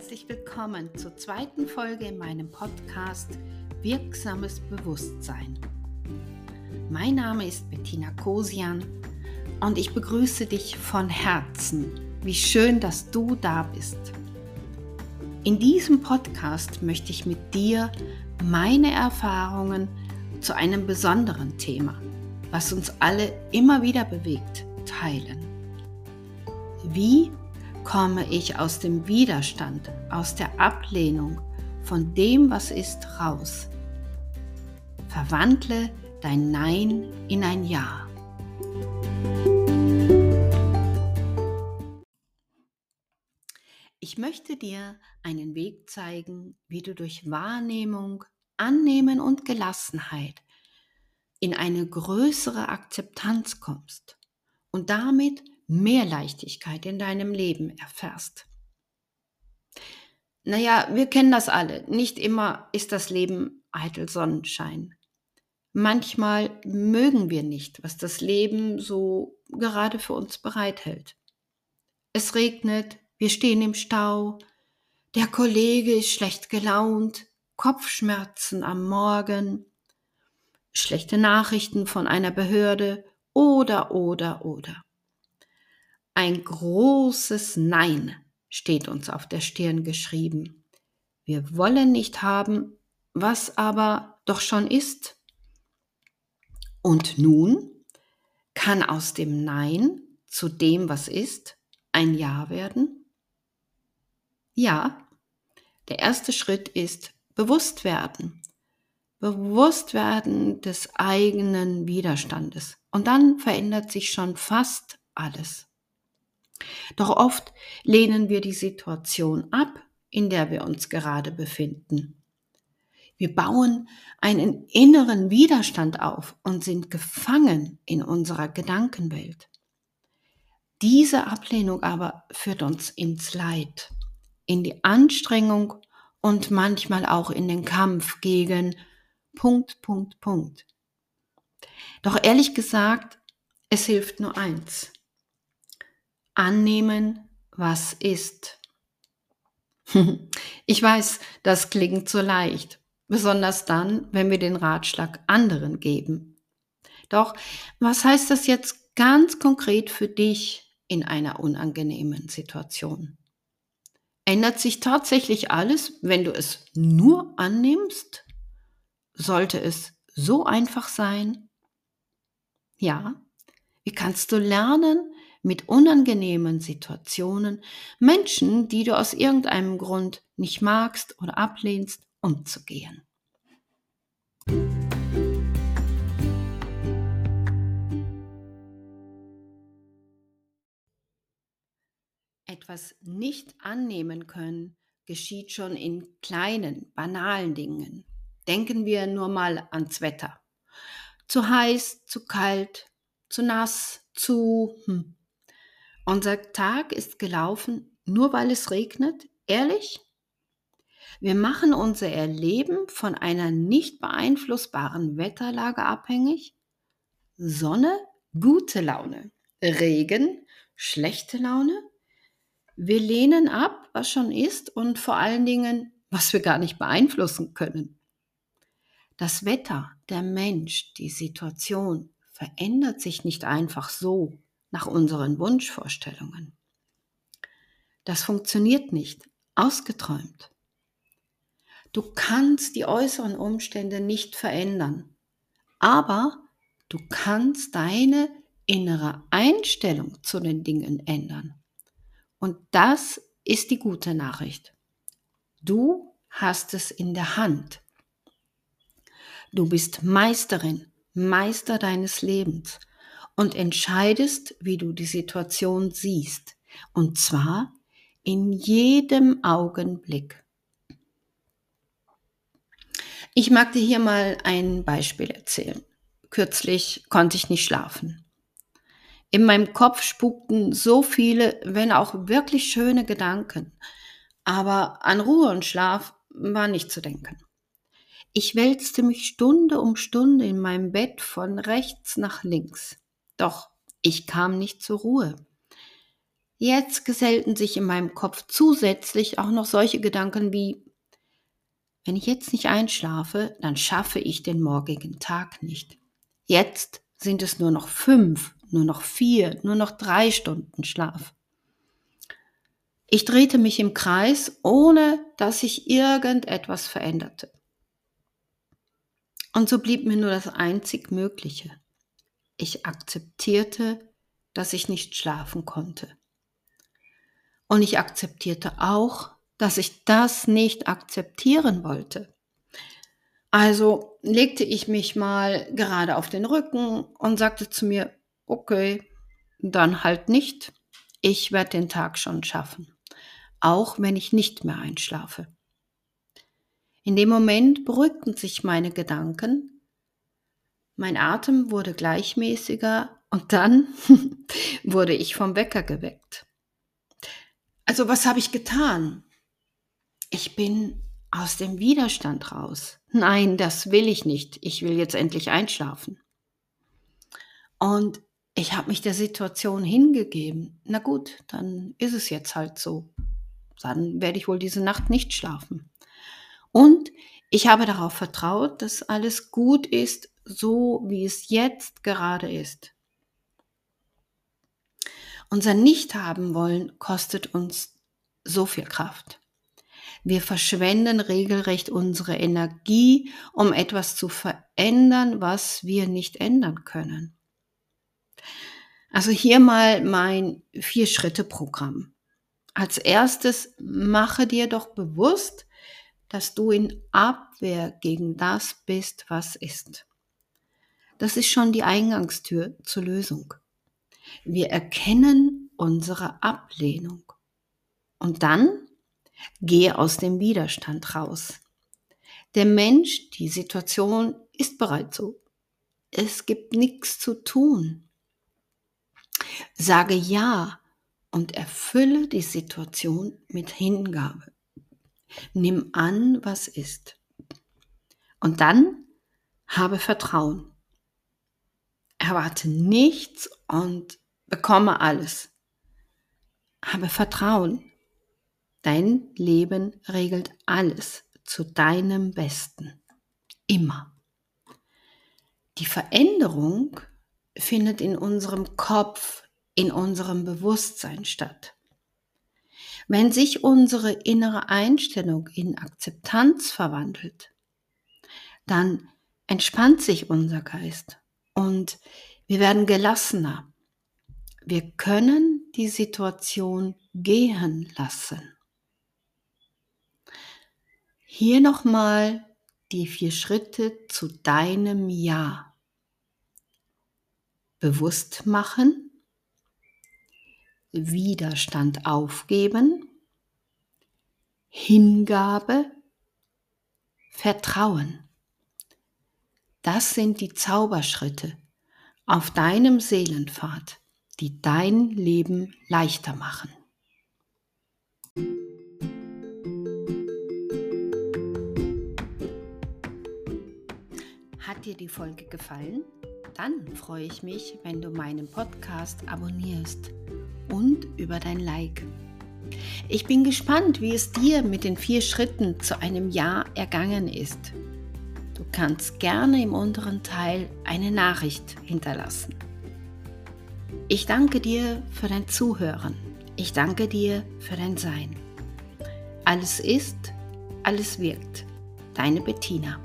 herzlich willkommen zur zweiten Folge in meinem Podcast Wirksames Bewusstsein. Mein Name ist Bettina Kosian und ich begrüße dich von Herzen. Wie schön, dass du da bist. In diesem Podcast möchte ich mit dir meine Erfahrungen zu einem besonderen Thema, was uns alle immer wieder bewegt, teilen. Wie komme ich aus dem Widerstand, aus der Ablehnung von dem, was ist, raus. Verwandle dein Nein in ein Ja. Ich möchte dir einen Weg zeigen, wie du durch Wahrnehmung, Annehmen und Gelassenheit in eine größere Akzeptanz kommst und damit mehr Leichtigkeit in deinem Leben erfährst. Naja, wir kennen das alle. Nicht immer ist das Leben eitel Sonnenschein. Manchmal mögen wir nicht, was das Leben so gerade für uns bereithält. Es regnet, wir stehen im Stau, der Kollege ist schlecht gelaunt, Kopfschmerzen am Morgen, schlechte Nachrichten von einer Behörde oder, oder, oder. Ein großes Nein steht uns auf der Stirn geschrieben. Wir wollen nicht haben, was aber doch schon ist. Und nun kann aus dem Nein zu dem, was ist, ein Ja werden? Ja, der erste Schritt ist bewusst werden. Bewusst werden des eigenen Widerstandes. Und dann verändert sich schon fast alles. Doch oft lehnen wir die Situation ab, in der wir uns gerade befinden. Wir bauen einen inneren Widerstand auf und sind gefangen in unserer Gedankenwelt. Diese Ablehnung aber führt uns ins Leid, in die Anstrengung und manchmal auch in den Kampf gegen Punkt, Punkt, Punkt. Doch ehrlich gesagt, es hilft nur eins annehmen, was ist. Ich weiß, das klingt so leicht, besonders dann, wenn wir den Ratschlag anderen geben. Doch was heißt das jetzt ganz konkret für dich in einer unangenehmen Situation? Ändert sich tatsächlich alles, wenn du es nur annimmst? Sollte es so einfach sein? Ja, wie kannst du lernen, mit unangenehmen Situationen, Menschen, die du aus irgendeinem Grund nicht magst oder ablehnst, umzugehen. Etwas nicht annehmen können geschieht schon in kleinen, banalen Dingen. Denken wir nur mal ans Wetter. Zu heiß, zu kalt, zu nass, zu hm, unser Tag ist gelaufen, nur weil es regnet? Ehrlich? Wir machen unser Erleben von einer nicht beeinflussbaren Wetterlage abhängig? Sonne, gute Laune. Regen, schlechte Laune. Wir lehnen ab, was schon ist und vor allen Dingen, was wir gar nicht beeinflussen können. Das Wetter, der Mensch, die Situation verändert sich nicht einfach so nach unseren Wunschvorstellungen. Das funktioniert nicht, ausgeträumt. Du kannst die äußeren Umstände nicht verändern, aber du kannst deine innere Einstellung zu den Dingen ändern. Und das ist die gute Nachricht. Du hast es in der Hand. Du bist Meisterin, Meister deines Lebens und entscheidest, wie du die Situation siehst. Und zwar in jedem Augenblick. Ich mag dir hier mal ein Beispiel erzählen. Kürzlich konnte ich nicht schlafen. In meinem Kopf spukten so viele, wenn auch wirklich schöne Gedanken. Aber an Ruhe und Schlaf war nicht zu denken. Ich wälzte mich Stunde um Stunde in meinem Bett von rechts nach links. Doch ich kam nicht zur Ruhe. Jetzt gesellten sich in meinem Kopf zusätzlich auch noch solche Gedanken wie, wenn ich jetzt nicht einschlafe, dann schaffe ich den morgigen Tag nicht. Jetzt sind es nur noch fünf, nur noch vier, nur noch drei Stunden Schlaf. Ich drehte mich im Kreis, ohne dass sich irgendetwas veränderte. Und so blieb mir nur das einzig Mögliche. Ich akzeptierte, dass ich nicht schlafen konnte. Und ich akzeptierte auch, dass ich das nicht akzeptieren wollte. Also legte ich mich mal gerade auf den Rücken und sagte zu mir, okay, dann halt nicht. Ich werde den Tag schon schaffen, auch wenn ich nicht mehr einschlafe. In dem Moment beruhigten sich meine Gedanken, mein Atem wurde gleichmäßiger und dann wurde ich vom Wecker geweckt. Also was habe ich getan? Ich bin aus dem Widerstand raus. Nein, das will ich nicht. Ich will jetzt endlich einschlafen. Und ich habe mich der Situation hingegeben. Na gut, dann ist es jetzt halt so. Dann werde ich wohl diese Nacht nicht schlafen. Und ich habe darauf vertraut, dass alles gut ist, so wie es jetzt gerade ist. Unser Nicht-Haben wollen kostet uns so viel Kraft. Wir verschwenden regelrecht unsere Energie, um etwas zu verändern, was wir nicht ändern können. Also hier mal mein Vier-Schritte-Programm. Als erstes mache dir doch bewusst, dass du in Abwehr gegen das bist, was ist. Das ist schon die Eingangstür zur Lösung. Wir erkennen unsere Ablehnung. Und dann gehe aus dem Widerstand raus. Der Mensch, die Situation ist bereits so. Es gibt nichts zu tun. Sage ja und erfülle die Situation mit Hingabe. Nimm an, was ist. Und dann habe Vertrauen. Erwarte nichts und bekomme alles. Habe Vertrauen. Dein Leben regelt alles zu deinem Besten. Immer. Die Veränderung findet in unserem Kopf, in unserem Bewusstsein statt. Wenn sich unsere innere Einstellung in Akzeptanz verwandelt, dann entspannt sich unser Geist und wir werden gelassener. Wir können die Situation gehen lassen. Hier nochmal die vier Schritte zu deinem Ja. Bewusst machen, Widerstand aufgeben, Hingabe, Vertrauen. Das sind die Zauberschritte auf deinem Seelenpfad, die dein Leben leichter machen. Hat dir die Folge gefallen? Dann freue ich mich, wenn du meinen Podcast abonnierst und über dein Like. Ich bin gespannt, wie es dir mit den vier Schritten zu einem Jahr ergangen ist. Du kannst gerne im unteren Teil eine Nachricht hinterlassen. Ich danke dir für dein Zuhören. Ich danke dir für dein Sein. Alles ist, alles wirkt. Deine Bettina.